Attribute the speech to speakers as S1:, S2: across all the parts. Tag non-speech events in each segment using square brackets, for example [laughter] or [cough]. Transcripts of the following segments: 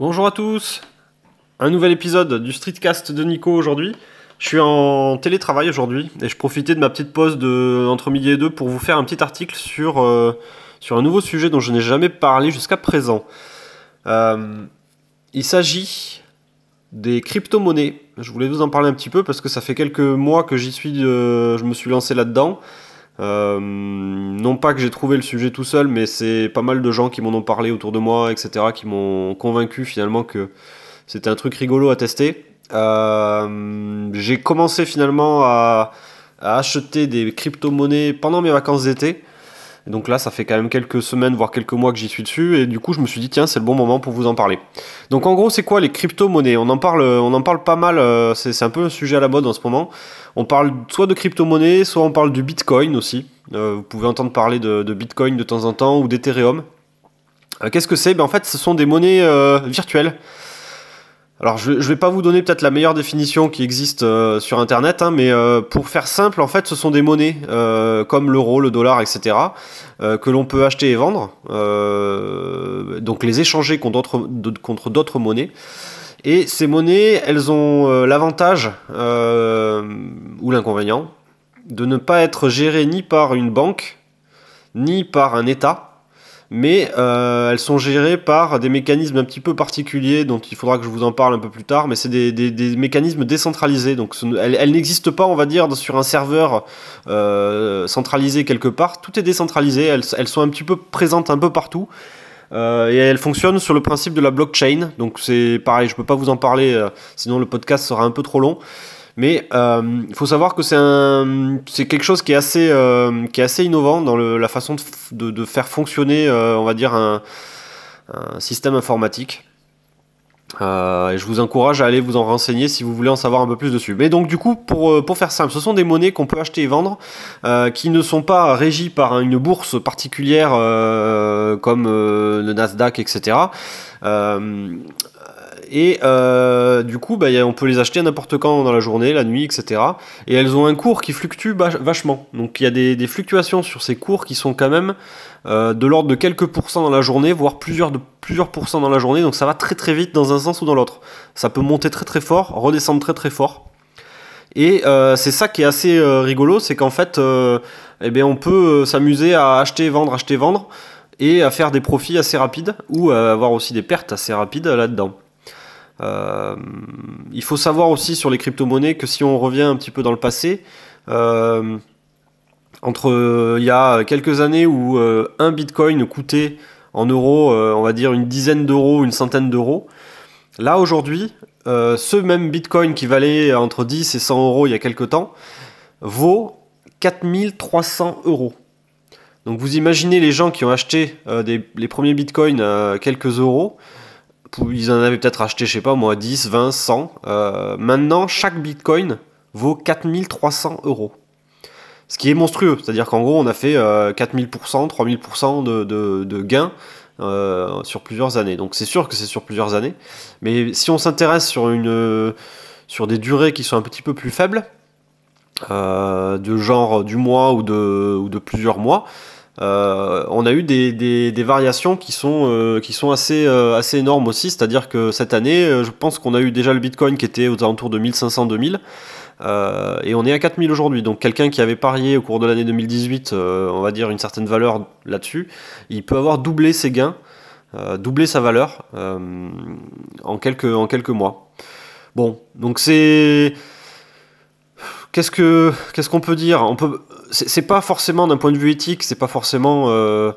S1: Bonjour à tous, un nouvel épisode du Streetcast de Nico aujourd'hui. Je suis en télétravail aujourd'hui et je profitais de ma petite pause de entre midi et deux pour vous faire un petit article sur, euh, un nouveau sujet dont je n'ai jamais parlé jusqu'à présent. Euh, il s'agit des crypto-monnaies. Je voulais vous en parler un petit peu parce que ça fait quelques mois que j'y euh, je me suis lancé là-dedans. Euh, non pas que j'ai trouvé le sujet tout seul, mais c'est pas mal de gens qui m'en ont parlé autour de moi, etc., qui m'ont convaincu finalement que c'était un truc rigolo à tester. Euh, j'ai commencé finalement à, à acheter des crypto-monnaies pendant mes vacances d'été. Et donc là, ça fait quand même quelques semaines, voire quelques mois que j'y suis dessus, et du coup, je me suis dit, tiens, c'est le bon moment pour vous en parler. Donc en gros, c'est quoi les crypto-monnaies? On, en parle, on en parle pas mal, euh, c'est un peu un sujet à la mode en ce moment. On parle soit de crypto-monnaies, soit on parle du Bitcoin aussi. Euh, vous pouvez entendre parler de, Bitcoin de temps en temps, ou d'Ethereum. Euh, Qu'est-ce que c'est? Ben, En fait, ce sont des monnaies virtuelles. Alors, je ne vais pas vous donner peut-être la meilleure définition qui existe euh, sur Internet, hein, mais euh, pour faire simple, en fait, ce sont des monnaies euh, comme l'euro, le dollar, etc., que l'on peut acheter et vendre, donc les échanger contre d'autres- monnaies. Et ces monnaies, elles ont l'avantage ou l'inconvénient de ne pas être gérées ni par une banque, ni par un État, mais euh, elles sont gérées par des mécanismes un petit peu particuliers dont il faudra que je vous en parle un peu plus tard, mais c'est des, des- mécanismes décentralisés, donc elles, elles n'existent pas, on va dire, sur un serveur euh, centralisé quelque part, tout est décentralisé, elles, elles sont un petit peu présentes un peu partout. Euh, et elles fonctionnent sur le principe de la blockchain, donc c'est pareil, je peux pas vous en parler, sinon le podcast sera un peu trop long. Mais euh, il faut savoir que c'est quelque chose qui est assez, euh, qui est assez innovant dans la façon de, faire fonctionner, euh, on va dire, un, un système informatique. Euh, et je vous encourage à aller vous en renseigner si vous voulez en savoir un peu plus dessus. Mais donc du coup, pour, euh, pour faire simple, ce sont des monnaies qu'on peut acheter et vendre, euh, qui ne sont pas régies par une bourse particulière euh, comme euh, le Nasdaq, etc. Et euh, du coup, bah, on peut les acheter n'importe quand dans la journée, la nuit, etc. Et elles ont un cours qui fluctue vach- vachement. Donc il y a des, fluctuations sur ces cours qui sont quand même euh, de l'ordre de quelques pourcents dans la journée, voire plusieurs, pourcents dans la journée. Donc ça va très très vite dans un sens ou dans l'autre. Ça peut monter très très fort, redescendre très très fort. Et euh, c'est ça qui est assez rigolo, c'est qu'en fait, eh on peut s'amuser à acheter, vendre, acheter, vendre, et à faire des profits assez rapides, ou à avoir aussi des pertes assez rapides là-dedans. Euh, il faut savoir aussi sur les crypto-monnaies que si on revient un petit peu dans le passé, euh, entre euh, il y a quelques années où un bitcoin coûtait en euros, on va dire une dizaine d'euros, une centaine d'euros, là aujourd'hui, ce même bitcoin qui valait entre 10 et 100 euros il y a quelques temps vaut 4300 euros. Donc vous imaginez les gens qui ont acheté les premiers bitcoins quelques euros, ils en avaient peut-être acheté, je sais pas moi, 10, 20, 100. Euh, maintenant, chaque bitcoin vaut 4300 euros. Ce qui est monstrueux, c'est-à-dire qu'en gros, on a fait euh, 4000%, 3000% de, de, gains euh, sur plusieurs années. Donc c'est sûr que c'est sur plusieurs années. Mais si on s'intéresse sur, sur des durées qui sont un petit peu plus faibles, euh, de genre du mois ou de, ou de plusieurs mois, euh, on a eu des, des, variations qui sont, euh, qui sont assez, euh, assez énormes aussi. C'est-à-dire que cette année, je pense qu'on a eu déjà le Bitcoin qui était aux alentours de 1500-2000. Euh, et on est à 4000 aujourd'hui. Donc quelqu'un qui avait parié au cours de l'année 2018, euh, on va dire une certaine valeur là-dessus, il peut avoir doublé ses gains, doublé sa valeur en, quelques, en quelques mois. Bon, donc c'est... Qu'est-ce que qu'est-ce qu'on peut dire? On peut c'est pas forcément d'un point de vue éthique, c'est pas forcément euh,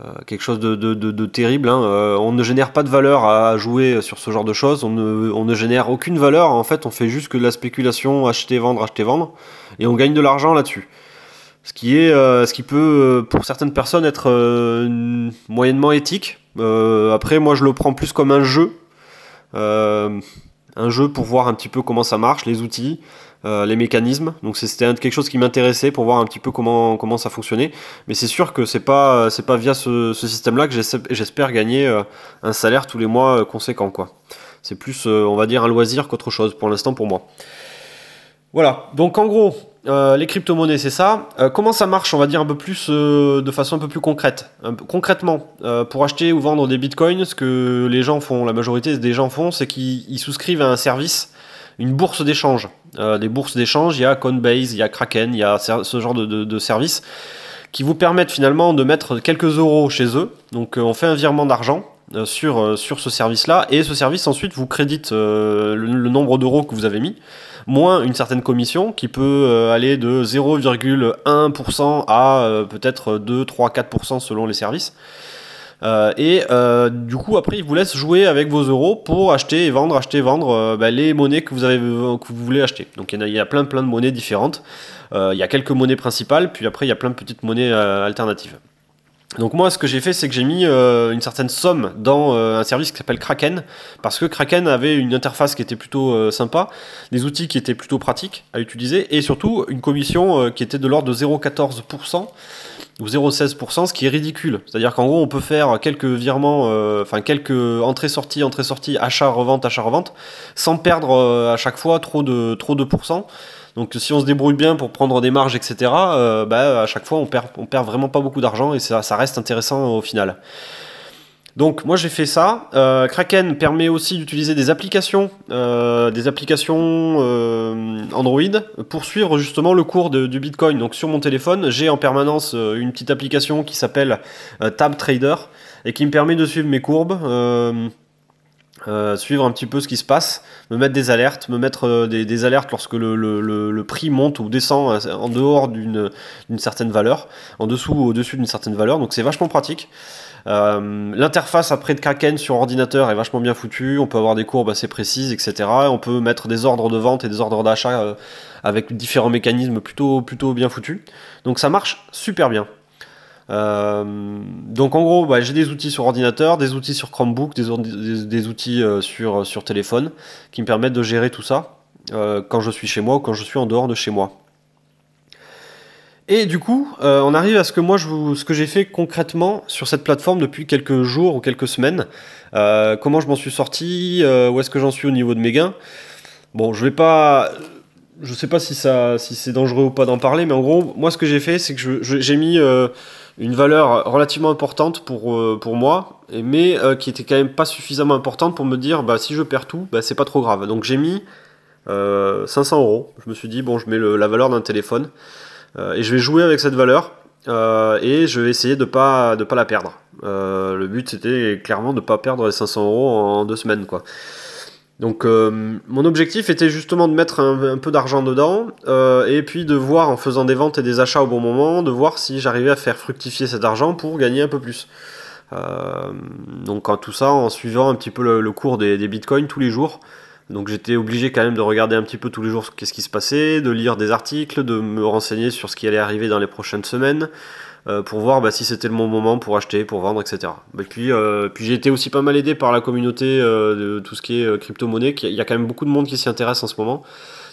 S1: euh, quelque chose de, terrible. hein. Euh, on ne génère pas de valeur à jouer sur ce genre de choses. On ne, on ne génère aucune valeur. En fait, on fait juste que de la spéculation, acheter, vendre, acheter, vendre, et on gagne de l'argent là-dessus. Ce qui est, ce qui peut, pour certaines personnes, être moyennement éthique. Après, moi, je le prends plus comme un jeu. Un jeu pour voir un petit peu comment ça marche, les outils, euh, les mécanismes. Donc c'était quelque chose qui m'intéressait pour voir un petit peu comment, comment ça fonctionnait. Mais c'est sûr que c'est pas, c'est pas via ce, système-là que j'espère gagner euh, un salaire tous les mois euh, conséquent. quoi. C'est plus, euh, on va dire, un loisir qu'autre chose pour l'instant pour moi. Voilà, donc en gros, euh, les crypto-monnaies, c'est ça. Euh, comment ça marche On va dire un peu plus de façon un peu plus concrète? concrètement, pour acheter ou vendre des bitcoins, ce que les gens font, la majorité des gens font, c'est qu'ils souscrivent à un service, une bourse d'échange. Des bourses d'échange, il y a Coinbase, il y a Kraken, il y a ce genre de, services qui vous permettent finalement de mettre quelques euros chez eux. Donc on fait un virement d'argent sur, sur ce service-là et ce service ensuite vous crédite le, nombre d'euros que vous avez mis moins une certaine commission qui peut euh, aller de 0,1% à euh, peut-être 2, 3, 4% selon les services. Euh, et du coup, après, ils vous laissent jouer avec vos euros pour acheter et vendre, acheter et vendre bah, les monnaies que vous, avez, que vous voulez acheter. Donc il y, il y a plein, plein de monnaies différentes. il y a quelques monnaies principales, puis après, il y a plein de petites monnaies alternatives. Donc moi, ce que j'ai fait, c'est que j'ai mis euh, une certaine somme dans euh, un service qui s'appelle Kraken, parce que Kraken avait une interface qui était plutôt euh, sympa, des outils qui étaient plutôt pratiques à utiliser, et surtout une commission qui était de l'ordre de 0,14% ou 0,16%, ce qui est ridicule. C'est-à-dire qu'en gros, on peut faire quelques virements, enfin quelques entrées-sorties, entrées-sorties, achat-revente, achat-revente, sans perdre à chaque fois trop de, trop de pourcents. Donc si on se débrouille bien pour prendre des marges, etc., euh, bah, à chaque fois on perd, perd vraiment pas beaucoup d'argent et ça, ça, reste intéressant au final. Donc moi j'ai fait ça. Euh, Kraken permet aussi d'utiliser des applications, euh, des applications Android pour suivre justement le cours du Bitcoin. Donc sur mon téléphone j'ai en permanence une petite application qui s'appelle Tab Trader et qui me permet de suivre mes courbes. Euh, suivre un petit peu ce qui se passe, me mettre des alertes, me mettre euh, des, alertes lorsque le, prix monte ou descend euh, en dehors d'une certaine valeur, en dessous ou au-dessus d'une certaine valeur, donc c'est vachement pratique. L'interface après de Kraken sur ordinateur est vachement bien foutue, on peut avoir des courbes assez précises, etc. On peut mettre des ordres de vente et des ordres d'achat avec différents mécanismes plutôt, plutôt bien foutus. Donc ça marche super bien. Euh, donc en gros, bah, j'ai des outils sur ordinateur, des outils sur Chromebook, des, outils euh, sur, sur téléphone qui me permettent de gérer tout ça euh, quand je suis chez moi ou quand je suis en dehors de chez moi. Et du coup, on arrive à ce que moi, ce que j'ai fait concrètement sur cette plateforme depuis quelques jours ou quelques semaines. comment je m'en suis sorti, où est-ce que j'en suis au niveau de mes gains? Bon, je vais pas, je sais pas si ça, si c'est dangereux ou pas d'en parler, mais en gros, moi, ce que j'ai fait, c'est que j'ai mis une valeur relativement importante pour, euh, pour moi, mais euh, qui était quand même pas suffisamment importante pour me dire bah, si je perds tout, bah, c'est pas trop grave. Donc j'ai mis 500 euh, euros. Je me suis dit, bon, je mets la valeur d'un téléphone et je vais jouer avec cette valeur. et je vais essayer de pas de pas la perdre. le but c'était clairement de pas perdre les 500 euros en deux semaines quoi. Donc euh, mon objectif était justement de mettre un, peu d'argent dedans euh, et puis de voir en faisant des ventes et des achats au bon moment, de voir si j'arrivais à faire fructifier cet argent pour gagner un peu plus. Euh, donc tout ça en suivant un petit peu le, cours des, des, bitcoins tous les jours. Donc j'étais obligé quand même de regarder un petit peu tous les jours qu'est-ce qui se passait, de lire des articles, de me renseigner sur ce qui allait arriver dans les prochaines semaines. Euh, pour voir bah, si c'était le bon moment pour acheter, pour vendre, etc. Et puis, euh, puis j'ai été aussi pas mal aidé par la communauté euh, de tout ce qui est crypto-monnaie. Il y a quand même beaucoup de monde qui s'y intéresse en ce moment.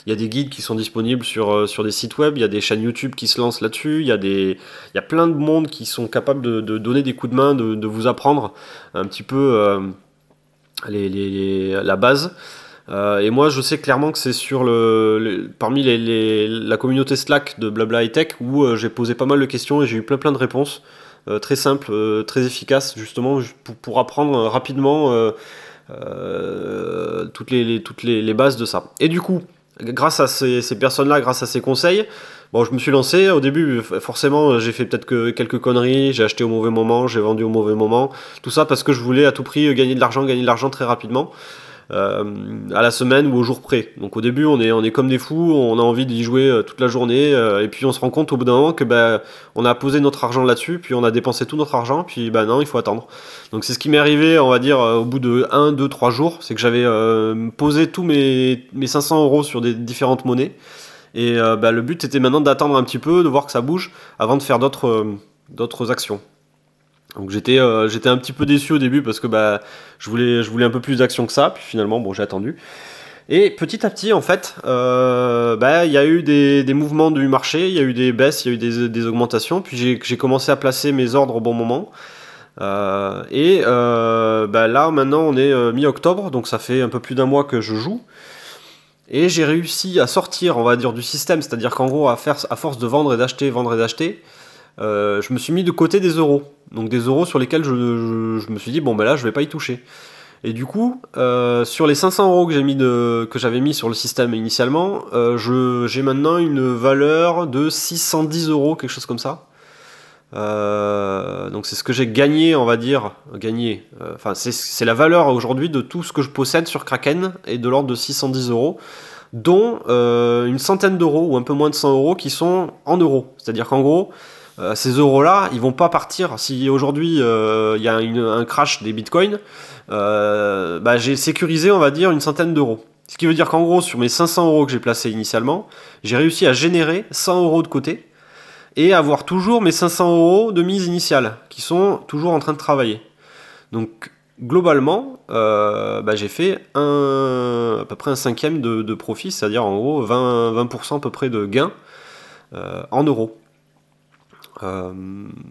S1: Il y a des guides qui sont disponibles sur, des sites web, il y a des chaînes YouTube qui se lancent là-dessus, il, y a plein de monde qui sont capables de, donner des coups de main, de, vous apprendre un petit peu la base. Euh, et moi, je sais clairement que c'est sur le, parmi les, la communauté Slack de Blabla High Tech où euh, j'ai posé pas mal de questions et j'ai eu plein plein de réponses euh, très simples, très efficaces justement pour, pour apprendre rapidement toutes, les, toutes les, bases de ça. Et du coup, grâce à ces, ces personnes-là, grâce à ces conseils, bon, je me suis lancé. Au début, forcément, j'ai fait peut-être que quelques conneries. J'ai acheté au mauvais moment, j'ai vendu au mauvais moment. Tout ça parce que je voulais à tout prix gagner de l'argent, gagner de l'argent très rapidement. Euh, à la semaine ou au jour près. Donc au début, on est, on est comme des fous, on a envie d'y jouer euh, toute la journée, euh, et puis on se rend compte au bout d'un moment que ben, on a posé notre argent là-dessus, puis on a dépensé tout notre argent, puis ben non, il faut attendre. Donc c'est ce qui m'est arrivé, on va dire, au bout de 1, 2, 3 jours, c'est que j'avais posé tous mes, mes 500 euros sur des différentes monnaies. Et ben, le but était maintenant d'attendre un petit peu, de voir que ça bouge, avant de faire d'autres d'autres actions. Donc j'étais euh, j'étais un petit peu déçu au début parce que bah, je, voulais, je voulais un peu plus d'action que ça, puis finalement bon j'ai attendu. Et petit à petit en fait, euh, bah, il y a eu des, des, mouvements du marché, il y a eu des baisses, il y a eu des, des augmentations, puis j'ai commencé à placer mes ordres au bon moment. Euh, et bah, là maintenant on est mi-octobre, donc ça fait un peu plus d'un mois que je joue. Et j'ai réussi à sortir, on va dire, du système, c'est-à-dire qu'en gros, à, à force de vendre et d'acheter, vendre et d'acheter, euh, je me suis mis de côté des euros. Donc des euros sur lesquels je, me suis dit, bon ben là, je vais pas y toucher. Et du coup, euh, sur les 500 euros que j'avais mis sur le système initialement, euh, j'ai maintenant une valeur de 610 euros, quelque chose comme ça. donc c'est ce que j'ai gagné, on va dire, gagné. Enfin, c'est la valeur aujourd'hui de tout ce que je possède sur Kraken et de l'ordre de 610 euros, dont une centaine d'euros ou un peu moins de 100 euros qui sont en euros. C'est-à-dire qu'en gros, euh, ces euros-là, ils vont pas partir. Si aujourd'hui euh, il y a un crash des bitcoins, euh, bah, j'ai sécurisé, on va dire, une centaine d'euros. Ce qui veut dire qu'en gros, sur mes 500 euros que j'ai placés initialement, j'ai réussi à générer 100 euros de côté et avoir toujours mes 500 euros de mise initiale qui sont toujours en train de travailler. Donc globalement, bah, j'ai fait à peu près un cinquième de, profit, c'est-à-dire en gros 20%, 20 à peu près de gain en euros. Euh,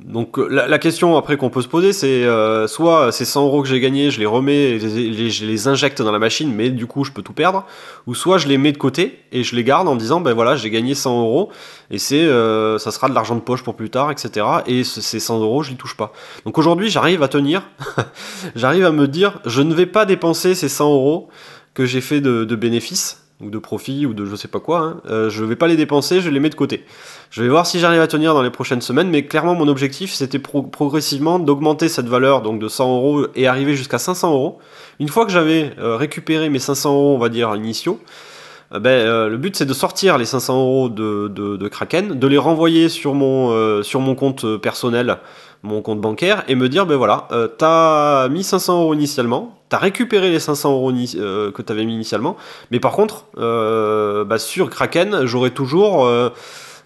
S1: donc la, question après qu'on peut se poser, c'est euh, soit ces 100 euros que j'ai gagnés, je les remets, et je les injecte dans la machine, mais du coup je peux tout perdre, ou soit je les mets de côté et je les garde en disant ben voilà j'ai gagné 100 euros et c'est euh, ça sera de l'argent de poche pour plus tard, etc. Et ces 100 euros je les touche pas. Donc aujourd'hui j'arrive à tenir, [laughs] j'arrive à me dire je ne vais pas dépenser ces 100 euros que j'ai fait de, de bénéfices ou de profit ou de je sais pas quoi, hein. euh, je vais pas les dépenser, je les mets de côté. Je vais voir si j'arrive à tenir dans les prochaines semaines, mais clairement mon objectif c'était progressivement d'augmenter cette valeur donc de 100 euros et arriver jusqu'à 500 euros. Une fois que j'avais euh, récupéré mes 500 euros, on va dire initiaux, euh, ben, le but c'est de sortir les 500 euros de, de, Kraken, de les renvoyer sur mon, sur mon compte personnel mon compte bancaire et me dire ben voilà, euh, t'as mis 500 euros initialement, t'as récupéré les 500 euros euh, que t'avais mis initialement, mais par contre, euh, bah, sur Kraken, j'aurai toujours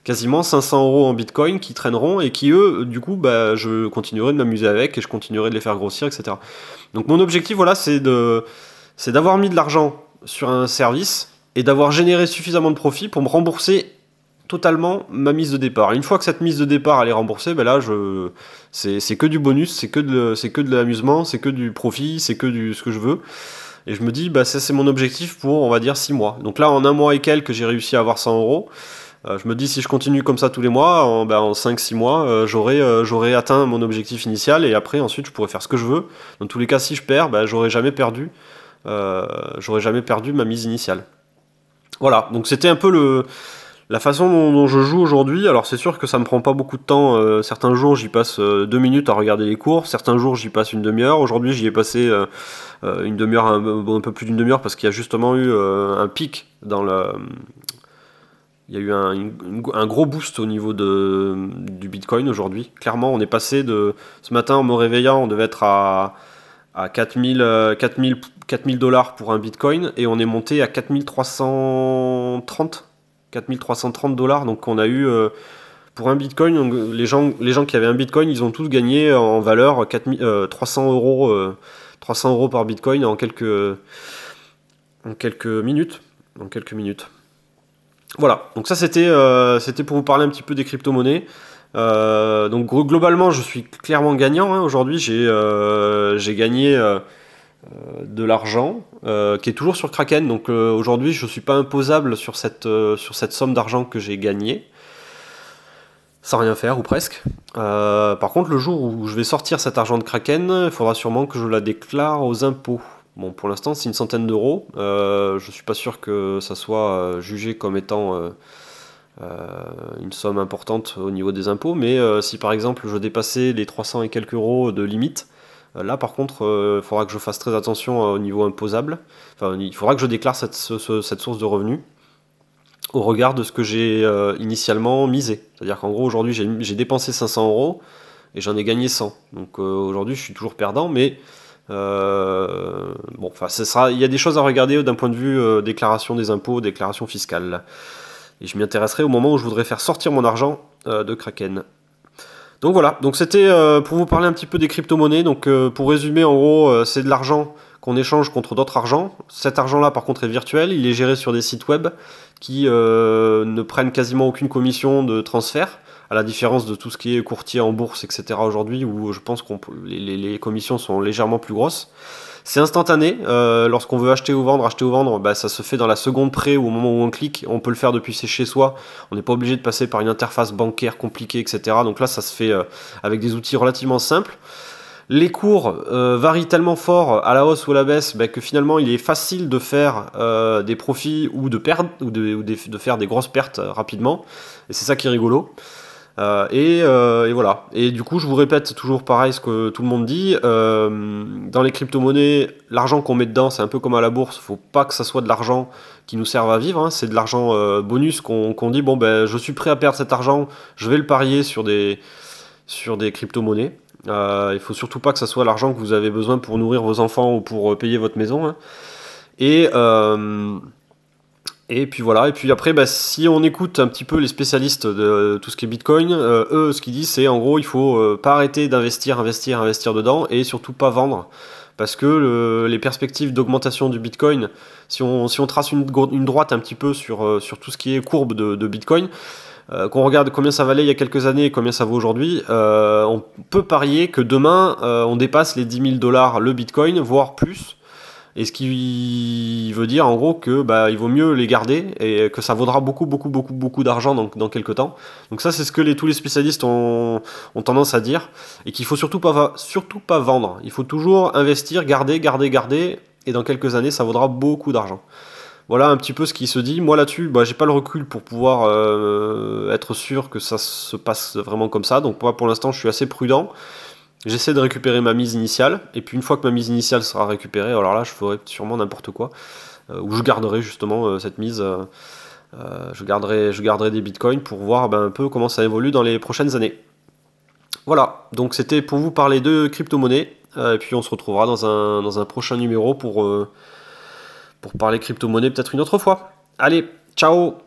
S1: quasiment 500 euros en bitcoin qui traîneront et qui eux, du coup, bah, je continuerai de m'amuser avec et je continuerai de les faire grossir, etc. Donc mon objectif, voilà, c'est de, c'est d'avoir mis de l'argent sur un service et d'avoir généré suffisamment de profit pour me rembourser totalement ma mise de départ. une fois que cette mise de départ elle est remboursée, ben là c'est que du bonus, c'est que de l'amusement, c'est que du profit, c'est que du ce que je veux. Et je me dis bah ça c'est mon objectif pour on va dire 6 mois. Donc là en un mois et quelques j'ai réussi à avoir 100 euros. Euh, je me dis si je continue comme ça tous les mois, en, ben, en 5-6 mois, euh, euh, j'aurai atteint mon objectif initial et après ensuite je pourrai faire ce que je veux. Dans tous les cas si je perds, ben, j'aurai jamais perdu. j'aurais jamais perdu ma mise initiale. Voilà, donc c'était un peu le, la façon dont, je joue aujourd'hui, alors c'est sûr que ça me prend pas beaucoup de temps. Euh, certains jours j'y passe euh, deux minutes à regarder les cours, certains jours j'y passe une demi-heure. Aujourd'hui j'y ai passé euh, une demi-heure, un, peu plus d'une demi-heure parce qu'il y a justement eu un pic dans le. Il y a eu un, gros boost au niveau de, du Bitcoin aujourd'hui. Clairement, on est passé de. Ce matin, en me réveillant, on devait être à, à 4000, 4000 dollars pour un Bitcoin et on est monté à 4330 4330 dollars. Donc on a eu euh, pour un bitcoin, les gens, les gens qui avaient un bitcoin, ils ont tous gagné en valeur 300 euh, euros, 300 euh, euros par bitcoin en quelques, en quelques minutes. En quelques minutes. Voilà, donc ça c'était c'était pour vous parler un petit peu des crypto-monnaies. donc globalement, je suis clairement gagnant. Hein. Aujourd'hui, j'ai gagné euh, de l'argent euh, qui est toujours sur Kraken. Donc euh, aujourd'hui, je ne suis pas imposable sur cette, sur cette somme d'argent que j'ai gagnée. Sans rien faire, ou presque. par contre, le jour où je vais sortir cet argent de Kraken, il faudra sûrement que je la déclare aux impôts. Bon, pour l'instant, c'est une centaine d'euros. je ne suis pas sûr que ça soit jugé comme étant une somme importante au niveau des impôts, mais si par exemple je dépassais les 300 et quelques euros de limite, euh, là, par contre, euh, il faudra que je fasse très attention euh, au niveau imposable. Il faudra que je déclare cette, source de revenus au regard de ce que j'ai initialement misé. C'est-à-dire qu'en gros, aujourd'hui, j'ai dépensé 500 euros et j'en ai gagné 100. Donc aujourd'hui, je suis toujours perdant, mais bon, il y a des choses à regarder d'un point de vue déclaration des impôts, déclaration fiscale. Et je m'y intéresserai au moment où je voudrais faire sortir mon argent de Kraken. Donc voilà, c'était euh, pour vous parler un petit peu des crypto-monnaies. Donc euh, pour résumer, en gros, euh, c'est de l'argent qu'on échange contre d'autres argents. Cet argent-là, par contre, est virtuel. Il est géré sur des sites web qui ne prennent quasiment aucune commission de transfert, à la différence de tout ce qui est courtier en bourse, etc. aujourd'hui, où je pense que les, commissions sont légèrement plus grosses. C'est instantané. Lorsqu'on veut acheter ou vendre, acheter ou vendre, bah, ça se fait dans la seconde près ou au moment où on clique. On peut le faire depuis chez soi. On n'est pas obligé de passer par une interface bancaire compliquée, etc. Donc là, ça se fait avec des outils relativement simples. Les cours euh, varient tellement fort à la hausse ou à la baisse bah, que finalement il est facile de faire euh, des profits ou de perdre ou, de, faire des grosses pertes euh, rapidement. Et c'est ça qui est rigolo. Et, voilà. Et du coup, je vous répète toujours pareil ce que tout le monde dit. dans les crypto-monnaies, l'argent qu'on met dedans, c'est un peu comme à la bourse. Faut pas que ça soit de l'argent qui nous serve à vivre. Hein. C'est de l'argent bonus qu'on dit bon ben je suis prêt à perdre cet argent, je vais le parier sur des sur des crypto-monnaies. Euh, il faut surtout pas que ça soit l'argent que vous avez besoin pour nourrir vos enfants ou pour euh, payer votre maison. Hein. Euh, et puis voilà. Et puis après, bah, si on écoute un petit peu les spécialistes de tout ce qui est Bitcoin, eux, ce qu'ils disent, c'est en gros, il faut pas arrêter d'investir, investir, investir dedans et surtout pas vendre. Parce que les perspectives d'augmentation du Bitcoin, si on, trace une, droite un petit peu sur, sur tout ce qui est courbe de, de Bitcoin, euh, qu'on regarde combien ça valait il y a quelques années et combien ça vaut aujourd'hui, euh, on peut parier que demain, euh, on dépasse les 10 000 dollars le Bitcoin, voire plus. Et ce qui veut dire en gros que bah, il vaut mieux les garder et que ça vaudra beaucoup, beaucoup, beaucoup, beaucoup d'argent dans, dans, quelques temps. Donc ça, c'est ce que tous les spécialistes ont, ont tendance à dire et qu'il faut surtout pas, surtout pas vendre. Il faut toujours investir, garder, garder, garder et dans quelques années, ça vaudra beaucoup d'argent. Voilà un petit peu ce qui se dit. Moi là-dessus, bah, j'ai pas le recul pour pouvoir euh, être sûr que ça se passe vraiment comme ça. Donc moi pour l'instant je suis assez prudent. J'essaie de récupérer ma mise initiale. Et puis une fois que ma mise initiale sera récupérée, alors là je ferai sûrement n'importe quoi. Euh, ou je garderai justement euh, cette mise. je, garderai, je garderai des bitcoins pour voir ben, un peu comment ça évolue dans les prochaines années. Voilà, donc c'était pour vous parler de crypto-monnaie. et puis on se retrouvera dans un, dans un prochain numéro pour pour parler crypto-monnaie peut-être une autre fois. Allez, ciao